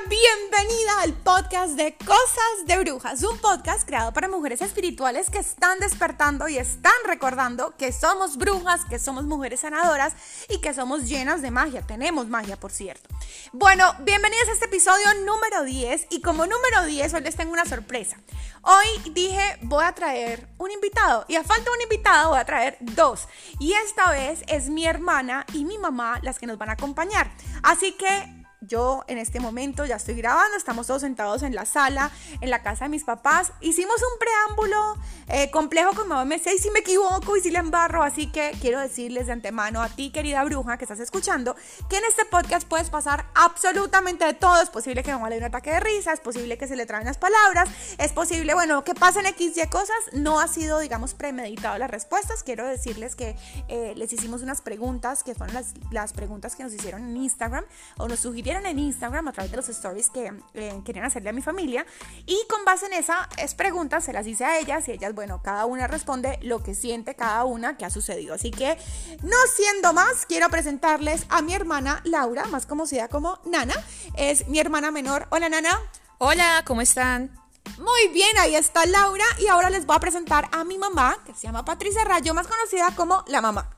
Bienvenida al podcast de Cosas de Brujas, un podcast creado para mujeres espirituales que están despertando y están recordando que somos brujas, que somos mujeres sanadoras y que somos llenas de magia. Tenemos magia, por cierto. Bueno, bienvenidos a este episodio número 10 y como número 10 hoy les tengo una sorpresa. Hoy dije voy a traer un invitado y a falta de un invitado voy a traer dos y esta vez es mi hermana y mi mamá las que nos van a acompañar. Así que yo en este momento ya estoy grabando, estamos todos sentados en la sala, en la casa de mis papás. Hicimos un preámbulo eh, complejo con mamá, me sé si me equivoco y si le embarro, así que quiero decirles de antemano a ti, querida bruja, que estás escuchando, que en este podcast puedes pasar absolutamente de todo. Es posible que mamá le dé un ataque de risa, es posible que se le traen las palabras, es posible, bueno, que pasen X y cosas. No ha sido, digamos, premeditado las respuestas. Quiero decirles que eh, les hicimos unas preguntas, que fueron las, las preguntas que nos hicieron en Instagram o nos sugirieron en Instagram a través de los stories que eh, querían hacerle a mi familia. Y con base en esas preguntas se las hice a ellas y ellas, bueno, cada una responde lo que siente cada una que ha sucedido. Así que, no siendo más, quiero presentarles a mi hermana Laura, más conocida como Nana. Es mi hermana menor. Hola, Nana. Hola, ¿cómo están? Muy bien, ahí está Laura y ahora les voy a presentar a mi mamá, que se llama Patricia Rayo, más conocida como la mamá.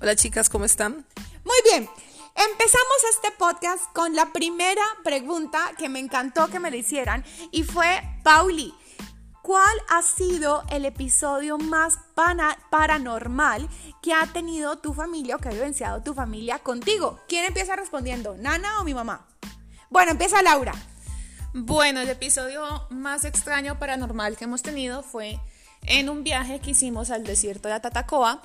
Hola chicas, ¿cómo están? Muy bien, Empezamos este podcast con la primera pregunta que me encantó que me le hicieran y fue, Pauli, ¿cuál ha sido el episodio más paranormal que ha tenido tu familia o que ha vivenciado tu familia contigo? ¿Quién empieza respondiendo, Nana o mi mamá? Bueno, empieza Laura. Bueno, el episodio más extraño paranormal que hemos tenido fue en un viaje que hicimos al desierto de Atatacoa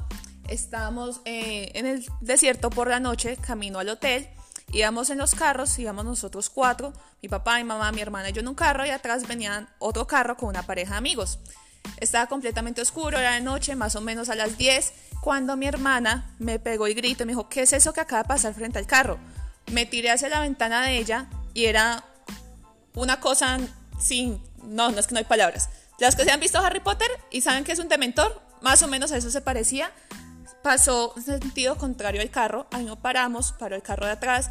estábamos eh, en el desierto por la noche, camino al hotel. Íbamos en los carros, íbamos nosotros cuatro, mi papá, mi mamá, mi hermana y yo en un carro y atrás venían otro carro con una pareja de amigos. Estaba completamente oscuro, era de noche, más o menos a las 10, cuando mi hermana me pegó y gritó y me dijo, ¿qué es eso que acaba de pasar frente al carro? Me tiré hacia la ventana de ella y era una cosa sin... No, no es que no hay palabras. Las que se han visto Harry Potter y saben que es un dementor, más o menos a eso se parecía pasó en sentido contrario al carro, ahí no paramos, paró el carro de atrás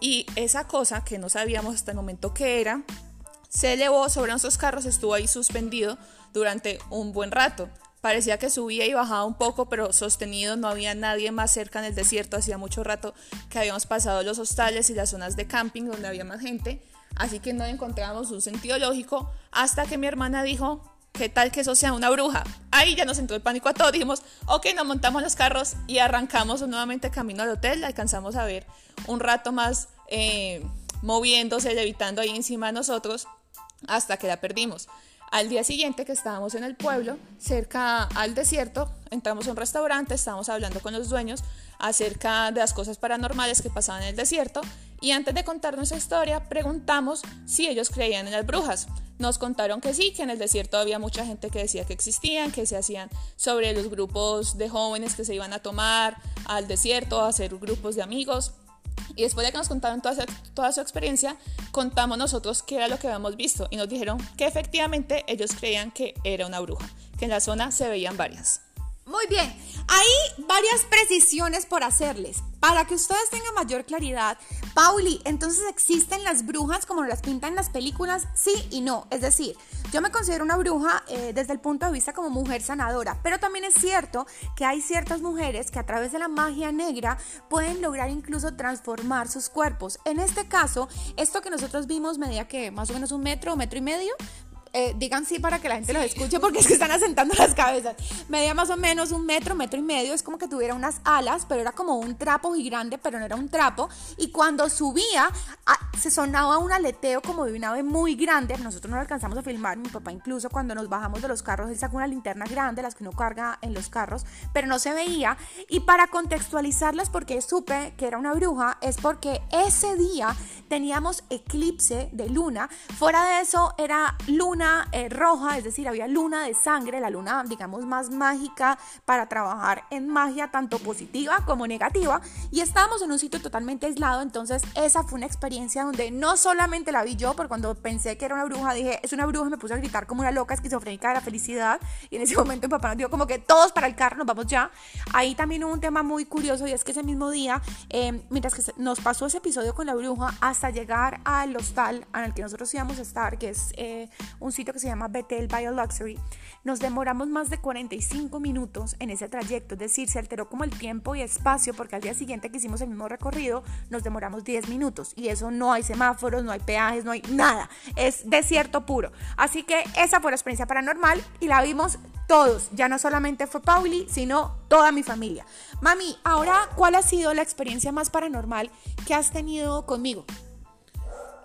y esa cosa que no sabíamos hasta el momento que era, se elevó sobre nuestros carros, estuvo ahí suspendido durante un buen rato. Parecía que subía y bajaba un poco, pero sostenido, no había nadie más cerca en el desierto, hacía mucho rato que habíamos pasado los hostales y las zonas de camping donde había más gente, así que no encontramos un sentido lógico hasta que mi hermana dijo, ¿qué tal que eso sea una bruja? Ahí ya nos entró el pánico a todos, dijimos, ok, nos montamos los carros y arrancamos nuevamente camino al hotel, alcanzamos a ver un rato más eh, moviéndose, levitando ahí encima de nosotros, hasta que la perdimos. Al día siguiente que estábamos en el pueblo, cerca al desierto, entramos a un restaurante, estábamos hablando con los dueños acerca de las cosas paranormales que pasaban en el desierto y antes de contar nuestra historia preguntamos si ellos creían en las brujas. Nos contaron que sí, que en el desierto había mucha gente que decía que existían, que se hacían sobre los grupos de jóvenes que se iban a tomar al desierto, a hacer grupos de amigos. Y después de que nos contaron toda, toda su experiencia, contamos nosotros qué era lo que habíamos visto y nos dijeron que efectivamente ellos creían que era una bruja, que en la zona se veían varias. Muy bien, hay varias precisiones por hacerles. Para que ustedes tengan mayor claridad, Pauli, entonces existen las brujas como las pintan las películas, sí y no. Es decir, yo me considero una bruja eh, desde el punto de vista como mujer sanadora, pero también es cierto que hay ciertas mujeres que a través de la magia negra pueden lograr incluso transformar sus cuerpos. En este caso, esto que nosotros vimos medía que más o menos un metro, metro y medio, eh, digan sí para que la gente los escuche porque es que están asentando las cabezas. Medía más o menos un metro, metro y medio, es como que tuviera unas alas, pero era como un trapo grande, pero no era un trapo. Y cuando subía, ah, se sonaba un aleteo como de una ave muy grande. Nosotros no lo alcanzamos a filmar, mi papá incluso cuando nos bajamos de los carros, él sacó una linterna grande, las que uno carga en los carros, pero no se veía. Y para contextualizarlas, porque supe que era una bruja, es porque ese día teníamos eclipse de luna. Fuera de eso, era luna eh, roja, es decir, había luna de sangre, la luna, digamos, más mágica para trabajar en magia, tanto positiva como negativa. Y estábamos en un sitio totalmente aislado, entonces esa fue una experiencia donde no solamente la vi yo, porque cuando pensé que era una bruja, dije, es una bruja, me puse a gritar como una loca esquizofrénica de la felicidad. Y en ese momento mi papá nos dijo como que todos para el carro, nos vamos ya. Ahí también hubo un tema muy curioso y es que ese mismo día, em, mientras que nos pasó ese episodio con la bruja, hasta llegar al hostal en el que nosotros íbamos a estar, que es eh, un sitio que se llama Betel Bio Luxury, nos demoramos más de 45 minutos en ese trayecto, es decir, se alteró como el tiempo y espacio porque al día siguiente que hicimos el mismo recorrido nos demoramos 10 minutos y eso no hay semáforos, no hay peajes, no hay nada, es desierto puro. Así que esa fue la experiencia paranormal y la vimos todos, ya no solamente fue Pauli, sino toda mi familia. Mami, ahora, ¿cuál ha sido la experiencia más paranormal que has tenido conmigo?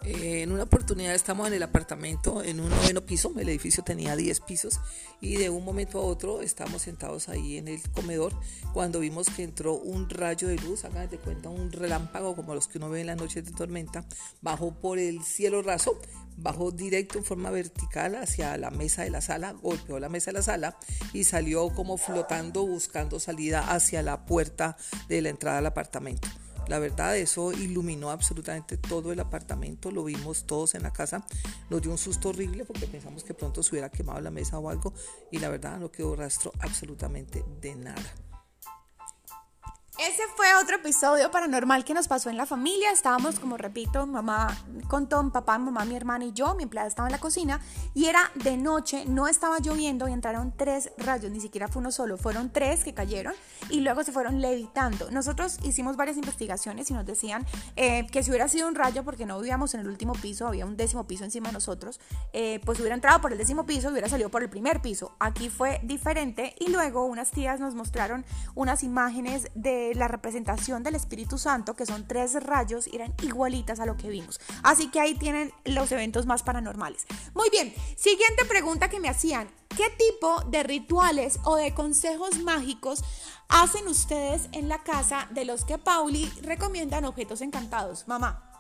Eh, en una oportunidad estamos en el apartamento, en un noveno piso, el edificio tenía 10 pisos y de un momento a otro estamos sentados ahí en el comedor cuando vimos que entró un rayo de luz, hagan cuenta un relámpago como los que uno ve en las noches de tormenta, bajó por el cielo raso, bajó directo en forma vertical hacia la mesa de la sala, golpeó la mesa de la sala y salió como flotando buscando salida hacia la puerta de la entrada al apartamento. La verdad, eso iluminó absolutamente todo el apartamento, lo vimos todos en la casa, nos dio un susto horrible porque pensamos que pronto se hubiera quemado la mesa o algo y la verdad no quedó rastro absolutamente de nada. Ese fue otro episodio paranormal que nos pasó en la familia. Estábamos, como repito, mamá con Tom, papá, mamá, mi hermana y yo. Mi empleada estaba en la cocina y era de noche, no estaba lloviendo y entraron tres rayos, ni siquiera fue uno solo, fueron tres que cayeron y luego se fueron levitando. Nosotros hicimos varias investigaciones y nos decían eh, que si hubiera sido un rayo, porque no vivíamos en el último piso, había un décimo piso encima de nosotros, eh, pues hubiera entrado por el décimo piso y hubiera salido por el primer piso. Aquí fue diferente y luego unas tías nos mostraron unas imágenes de la representación del Espíritu Santo, que son tres rayos, eran igualitas a lo que vimos. Así que ahí tienen los eventos más paranormales. Muy bien, siguiente pregunta que me hacían. ¿Qué tipo de rituales o de consejos mágicos hacen ustedes en la casa de los que Pauli recomiendan objetos encantados? Mamá.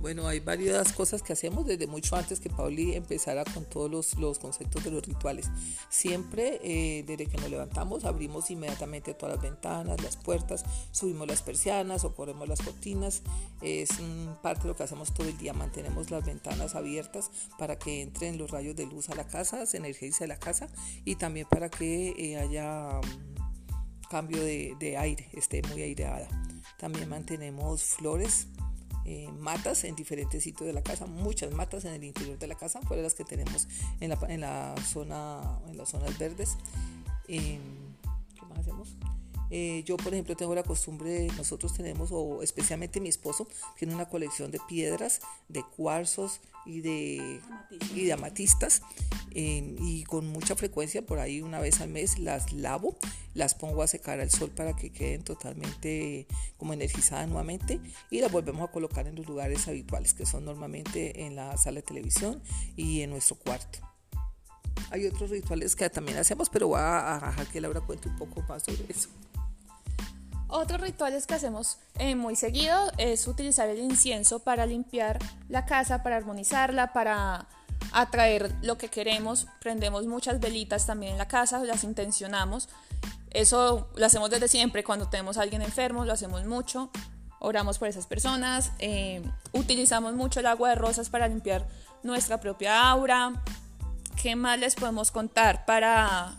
Bueno, hay varias cosas que hacemos desde mucho antes que Pauli empezara con todos los, conceptos de los rituales. Siempre, eh, desde que nos levantamos, abrimos inmediatamente todas las ventanas, las puertas, subimos las persianas o corremos las cortinas. Es parte de lo que hacemos todo el día. Mantenemos las ventanas abiertas para que entren los rayos de luz a la casa, se energice la casa y también para que eh, haya mm, cambio de aire, esté muy aireada. También mantenemos flores eh, matas en diferentes sitios de la casa, muchas matas en el interior de la casa, fuera las que tenemos en la, la zona, en las zonas verdes. Eh, ¿Qué más hacemos? Eh, yo, por ejemplo, tengo la costumbre, nosotros tenemos, o especialmente mi esposo, tiene una colección de piedras, de cuarzos y de, y de amatistas. Eh, y con mucha frecuencia, por ahí una vez al mes, las lavo, las pongo a secar al sol para que queden totalmente como energizadas nuevamente y las volvemos a colocar en los lugares habituales, que son normalmente en la sala de televisión y en nuestro cuarto. Hay otros rituales que también hacemos, pero voy a dejar que Laura cuente un poco más sobre eso. Otros rituales que hacemos eh, muy seguido es utilizar el incienso para limpiar la casa, para armonizarla, para atraer lo que queremos. Prendemos muchas velitas también en la casa, las intencionamos. Eso lo hacemos desde siempre, cuando tenemos a alguien enfermo, lo hacemos mucho. Oramos por esas personas, eh, utilizamos mucho el agua de rosas para limpiar nuestra propia aura. ¿Qué más les podemos contar para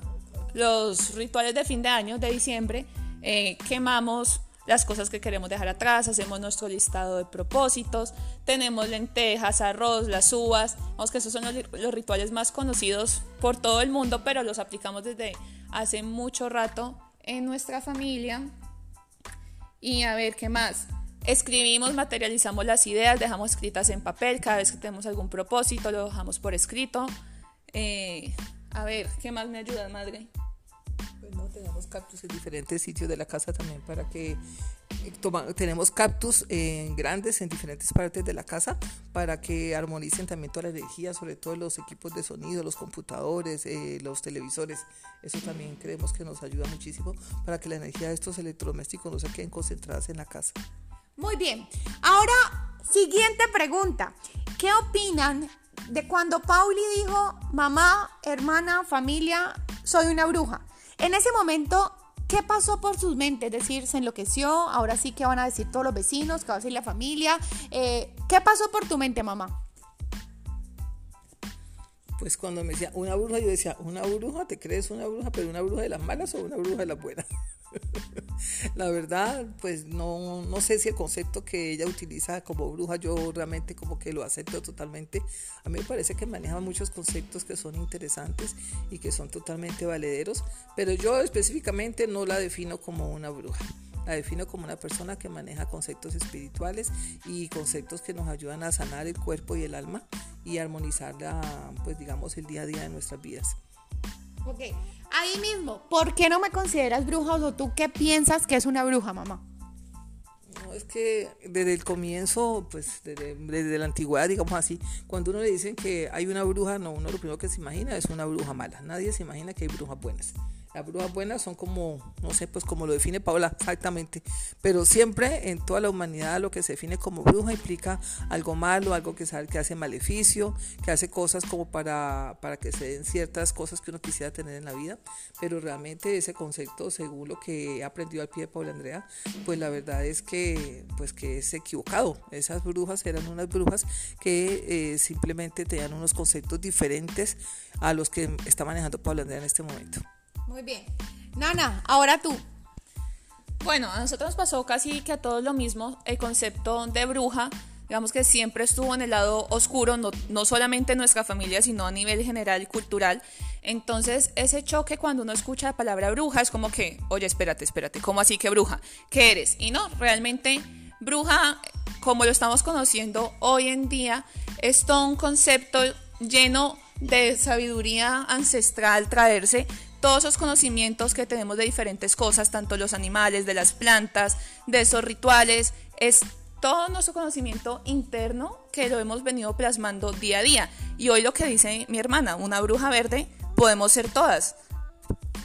los rituales de fin de año, de diciembre? Eh, quemamos las cosas que queremos dejar atrás, hacemos nuestro listado de propósitos, tenemos lentejas, arroz, las uvas, vamos que esos son los, rituales más conocidos por todo el mundo, pero los aplicamos desde hace mucho rato en nuestra familia. Y a ver, ¿qué más? Escribimos, materializamos las ideas, dejamos escritas en papel, cada vez que tenemos algún propósito lo dejamos por escrito. Eh, a ver, ¿qué más me ayuda, madre? Tenemos cactus en diferentes sitios de la casa también para que eh, tenemos cactus eh, grandes en diferentes partes de la casa para que armonicen también toda la energía, sobre todo los equipos de sonido, los computadores, eh, los televisores. Eso también creemos que nos ayuda muchísimo para que la energía de estos electrodomésticos no se queden concentradas en la casa. Muy bien. Ahora, siguiente pregunta. ¿Qué opinan de cuando Pauli dijo, mamá, hermana, familia, soy una bruja? En ese momento, ¿qué pasó por sus mentes? Es decir, se enloqueció, ahora sí que van a decir todos los vecinos, que va a decir la familia. Eh, ¿Qué pasó por tu mente, mamá? Pues cuando me decía una bruja, yo decía, ¿una bruja? ¿Te crees una bruja? ¿Pero una bruja de las malas o una bruja de las buenas? la verdad, pues no, no sé si el concepto que ella utiliza como bruja, yo realmente como que lo acepto totalmente. A mí me parece que maneja muchos conceptos que son interesantes y que son totalmente valederos, pero yo específicamente no la defino como una bruja. La defino como una persona que maneja conceptos espirituales y conceptos que nos ayudan a sanar el cuerpo y el alma y armonizar, pues digamos, el día a día de nuestras vidas. Ok, ahí mismo, ¿por qué no me consideras bruja o tú qué piensas que es una bruja, mamá? No, es que desde el comienzo, pues desde, desde, la antigüedad, digamos así, cuando uno le dicen que hay una bruja, no, uno lo primero que se imagina es una bruja mala. Nadie se imagina que hay brujas buenas. Las brujas buenas son como, no sé, pues como lo define Paula exactamente, pero siempre en toda la humanidad lo que se define como bruja implica algo malo, algo que, que hace maleficio, que hace cosas como para, para que se den ciertas cosas que uno quisiera tener en la vida, pero realmente ese concepto, según lo que he aprendido al pie de Paula Andrea, pues la verdad es que, pues que es equivocado. Esas brujas eran unas brujas que eh, simplemente tenían unos conceptos diferentes a los que está manejando Paula Andrea en este momento. Muy bien. Nana, ahora tú. Bueno, a nosotros nos pasó casi que a todos lo mismo. El concepto de bruja, digamos que siempre estuvo en el lado oscuro, no, no solamente en nuestra familia, sino a nivel general cultural. Entonces, ese choque cuando uno escucha la palabra bruja es como que, oye, espérate, espérate, ¿cómo así que bruja? ¿Qué eres? Y no, realmente bruja, como lo estamos conociendo hoy en día, es todo un concepto lleno de sabiduría ancestral traerse todos esos conocimientos que tenemos de diferentes cosas, tanto los animales, de las plantas, de esos rituales, es todo nuestro conocimiento interno que lo hemos venido plasmando día a día. Y hoy lo que dice mi hermana, una bruja verde, podemos ser todas.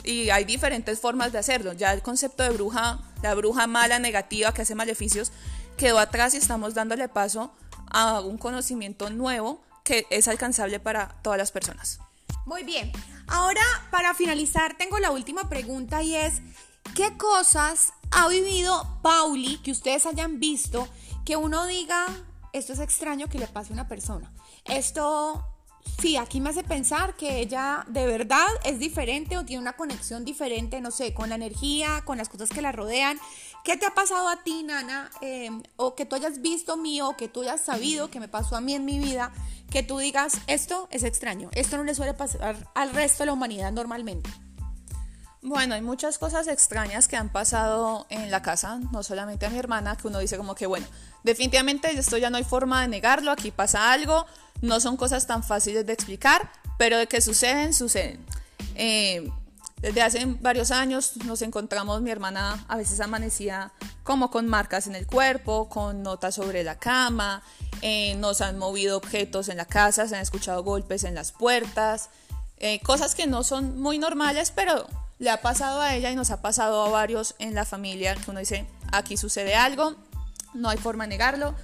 Y hay diferentes formas de hacerlo. Ya el concepto de bruja, la bruja mala, negativa, que hace maleficios, quedó atrás y estamos dándole paso a un conocimiento nuevo que es alcanzable para todas las personas. Muy bien. Ahora, para finalizar, tengo la última pregunta y es, ¿qué cosas ha vivido Pauli que ustedes hayan visto que uno diga, esto es extraño que le pase a una persona? Esto, sí, aquí me hace pensar que ella de verdad es diferente o tiene una conexión diferente, no sé, con la energía, con las cosas que la rodean. ¿Qué te ha pasado a ti, Nana? Eh, o que tú hayas visto mío, o que tú hayas sabido que me pasó a mí en mi vida, que tú digas, esto es extraño, esto no le suele pasar al resto de la humanidad normalmente. Bueno, hay muchas cosas extrañas que han pasado en la casa, no solamente a mi hermana, que uno dice como que, bueno, definitivamente esto ya no hay forma de negarlo, aquí pasa algo, no son cosas tan fáciles de explicar, pero de que suceden, suceden. Eh, desde hace varios años nos encontramos, mi hermana a veces amanecía como con marcas en el cuerpo, con notas sobre la cama, eh, nos han movido objetos en la casa, se han escuchado golpes en las puertas, eh, cosas que no son muy normales, pero le ha pasado a ella y nos ha pasado a varios en la familia, que uno dice, aquí sucede algo, no hay forma de negarlo.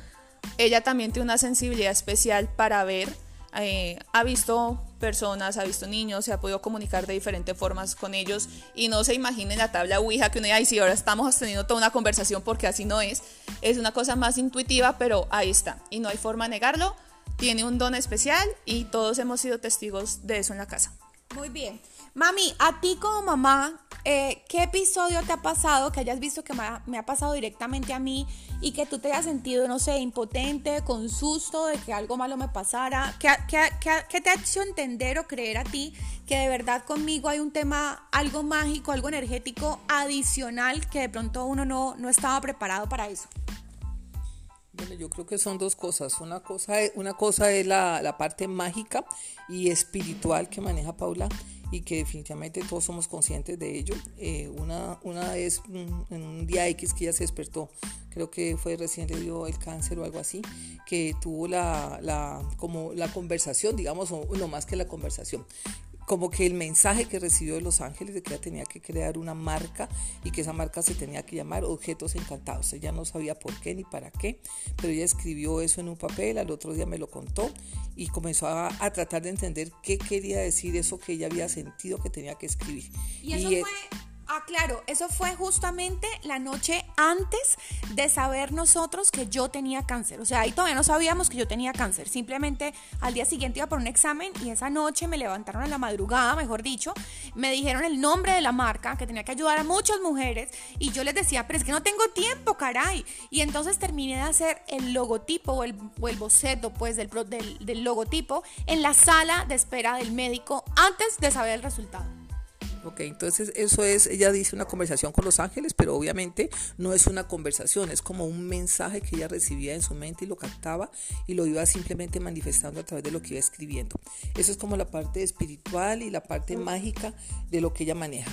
Ella también tiene una sensibilidad especial para ver, eh, ha visto personas, ha visto niños, se ha podido comunicar de diferentes formas con ellos y no se imaginen la tabla Ouija que uno dice, sí, ahora estamos teniendo toda una conversación porque así no es. Es una cosa más intuitiva, pero ahí está y no hay forma de negarlo. Tiene un don especial y todos hemos sido testigos de eso en la casa. Muy bien. Mami, a ti como mamá, eh, ¿qué episodio te ha pasado que hayas visto que me ha, pasado directamente a mí y que tú te hayas sentido, no sé, impotente, con susto de que algo malo me pasara? ¿Qué, qué te ha hecho entender o creer a ti que de verdad conmigo hay un tema, algo mágico, algo energético adicional que de pronto uno no, no estaba preparado para eso? Bueno, yo creo que son dos cosas. Una cosa una cosa es la, la parte mágica y espiritual que maneja Paula y que definitivamente todos somos conscientes de ello. Eh, una, una vez en un día X que ella se despertó, creo que fue recién le dio el cáncer o algo así, que tuvo la, la, como la conversación, digamos, o no más que la conversación, como que el mensaje que recibió de Los Ángeles de que ella tenía que crear una marca y que esa marca se tenía que llamar Objetos Encantados. Ella no sabía por qué ni para qué, pero ella escribió eso en un papel, al otro día me lo contó y comenzó a, tratar de entender qué quería decir eso que ella había sentido que tenía que escribir. Y eso fue Ah, claro, eso fue justamente la noche antes de saber nosotros que yo tenía cáncer. O sea, ahí todavía no sabíamos que yo tenía cáncer. Simplemente al día siguiente iba por un examen y esa noche me levantaron a la madrugada, mejor dicho, me dijeron el nombre de la marca, que tenía que ayudar a muchas mujeres y yo les decía, pero es que no tengo tiempo, caray. Y entonces terminé de hacer el logotipo o el, boceto, pues, del, del, del logotipo en la sala de espera del médico antes de saber el resultado. Ok, entonces eso es, ella dice una conversación con los ángeles, pero obviamente no es una conversación, es como un mensaje que ella recibía en su mente y lo captaba y lo iba simplemente manifestando a través de lo que iba escribiendo. Eso es como la parte espiritual y la parte mágica de lo que ella maneja.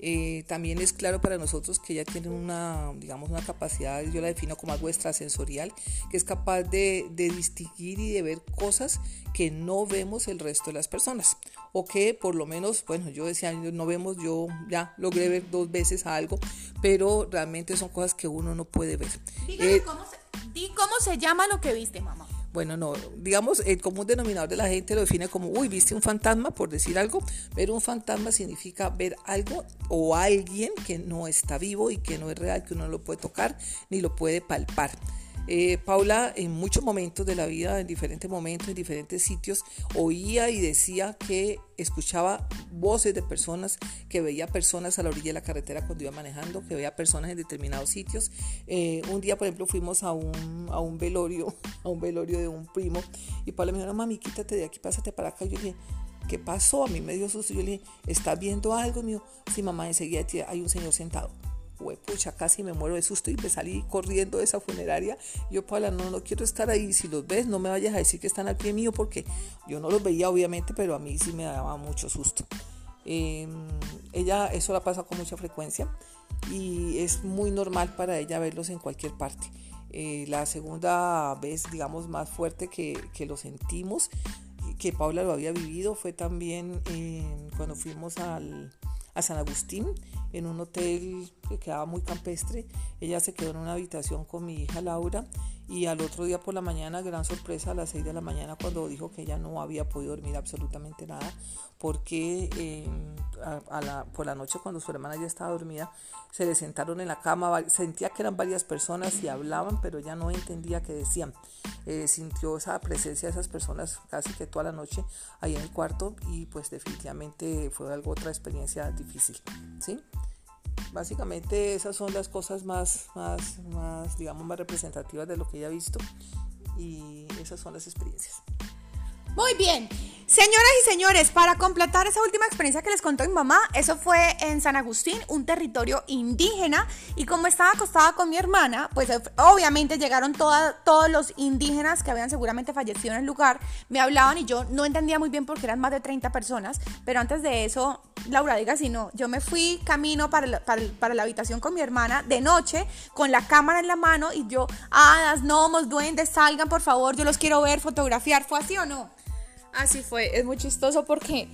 Eh, también es claro para nosotros que ella tiene una, digamos, una capacidad, yo la defino como algo extrasensorial, que es capaz de, de, distinguir y de ver cosas que no vemos el resto de las personas. O que por lo menos, bueno, yo decía, no vemos, yo ya logré ver dos veces algo, pero realmente son cosas que uno no puede ver. Eh, cómo di cómo se llama lo que viste, mamá. Bueno, no, digamos, el común denominador de la gente lo define como, uy, viste un fantasma, por decir algo. Ver un fantasma significa ver algo o alguien que no está vivo y que no es real, que uno no lo puede tocar ni lo puede palpar. Eh, Paula en muchos momentos de la vida, en diferentes momentos, en diferentes sitios, oía y decía que escuchaba voces de personas, que veía personas a la orilla de la carretera cuando iba manejando, que veía personas en determinados sitios. Eh, un día, por ejemplo, fuimos a un, a un velorio, un velorio de un primo, y Paula me dijo, no, mami, quítate de aquí, pásate para acá. Yo le dije, ¿qué pasó? A mí me dio susto. Yo le dije, ¿estás viendo algo? mío? sí, mamá, enseguida hay un señor sentado pucha, casi me muero de susto y me salí corriendo de esa funeraria. Yo, Paula, no, no quiero estar ahí. Si los ves, no me vayas a decir que están al pie mío porque yo no los veía, obviamente, pero a mí sí me daba mucho susto. Em, ella, eso la pasa con mucha frecuencia y es muy normal para ella verlos en cualquier parte. Eh, la segunda vez, digamos, más fuerte que, que lo sentimos, que Paula lo había vivido, fue también cuando fuimos al, a San Agustín en un hotel que quedaba muy campestre. Ella se quedó en una habitación con mi hija Laura y al otro día por la mañana, gran sorpresa, a las 6 de la mañana cuando dijo que ella no había podido dormir absolutamente nada porque em, a, la, por la noche cuando su hermana ya estaba dormida se le sentaron en la cama, sentía que eran varias personas y hablaban pero ya no entendía qué decían. Eh, sintió esa presencia de esas personas casi que toda la noche ahí en el cuarto y pues definitivamente fue algo otra experiencia difícil, ¿sí? Básicamente esas son las cosas más, más, más, digamos, más representativas de lo que ella ha visto y esas son las experiencias. Muy bien. Señoras y señores, para completar esa última experiencia que les contó mi mamá, eso fue en San Agustín, un territorio indígena, y como estaba acostada con mi hermana, pues obviamente llegaron todos los indígenas que habían seguramente fallecido en el lugar, me hablaban y yo no entendía muy bien porque eran más de 30 personas, pero antes de eso, Laura diga si no, yo me fui camino para la, para, la habitación con mi hermana de noche, con la cámara en la mano, y yo, hadas, gnomos, duendes, salgan por favor, yo los quiero ver, fotografiar, ¿fue así o no? Así fue, es muy chistoso porque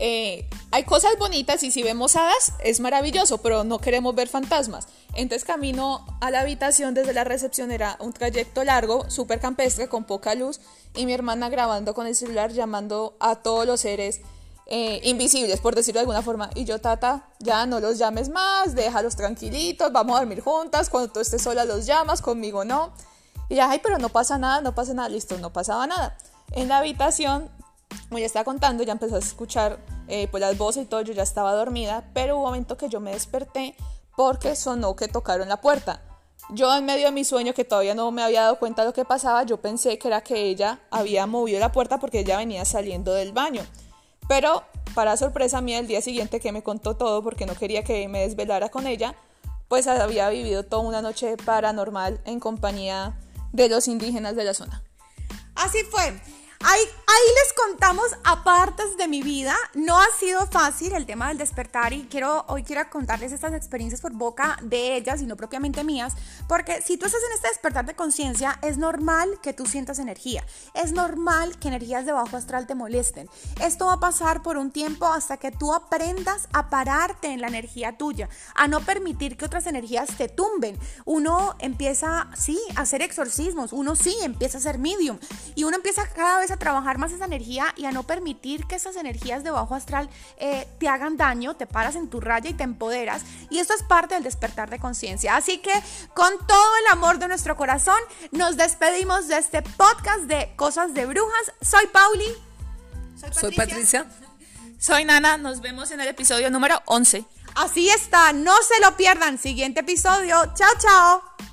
eh, hay cosas bonitas y si vemos hadas es maravilloso, pero no queremos ver fantasmas. Entonces camino a la habitación desde la recepción era un trayecto largo, súper campestre, con poca luz, y mi hermana grabando con el celular llamando a todos los seres eh, invisibles, por decirlo de alguna forma. Y yo, tata, ya no los llames más, déjalos tranquilitos, vamos a dormir juntas, cuando tú estés sola los llamas, conmigo no. Y ya, ay, pero no pasa nada, no pasa nada, listo, no pasaba nada. En la habitación como ya estaba contando, ya empezó a escuchar eh, pues las voces y todo, yo ya estaba dormida, pero hubo un momento que yo me desperté porque sonó que tocaron la puerta. Yo en medio de mi sueño, que todavía no me había dado cuenta de lo que pasaba, yo pensé que era que ella había movido la puerta porque ella venía saliendo del baño. Pero para sorpresa mía, el día siguiente que me contó todo, porque no quería que me desvelara con ella, pues había vivido toda una noche paranormal en compañía de los indígenas de la zona. Así fue. Ahí, ahí, les contamos apartes de mi vida. No ha sido fácil el tema del despertar y quiero hoy quiero contarles estas experiencias por boca de ellas y no propiamente mías, porque si tú estás en este despertar de conciencia, es normal que tú sientas energía. Es normal que energías de bajo astral te molesten. Esto va a pasar por un tiempo hasta que tú aprendas a pararte en la energía tuya, a no permitir que otras energías te tumben. Uno empieza, sí, a hacer exorcismos, uno sí empieza a ser medium y uno empieza cada vez aprendes a trabajar más esa energía y a no permitir que esas energías de bajo astral eh, te hagan daño, te paras en tu raya y te empoderas. Y esto es parte del despertar de conciencia. Así que con todo el amor de nuestro corazón, nos despedimos de este podcast de Cosas de Brujas. Soy Pauli. Soy Patricia. Soy Nana. Nos vemos en el episodio número 11. Así está, no se lo pierdan. Siguiente episodio. Chao, chao.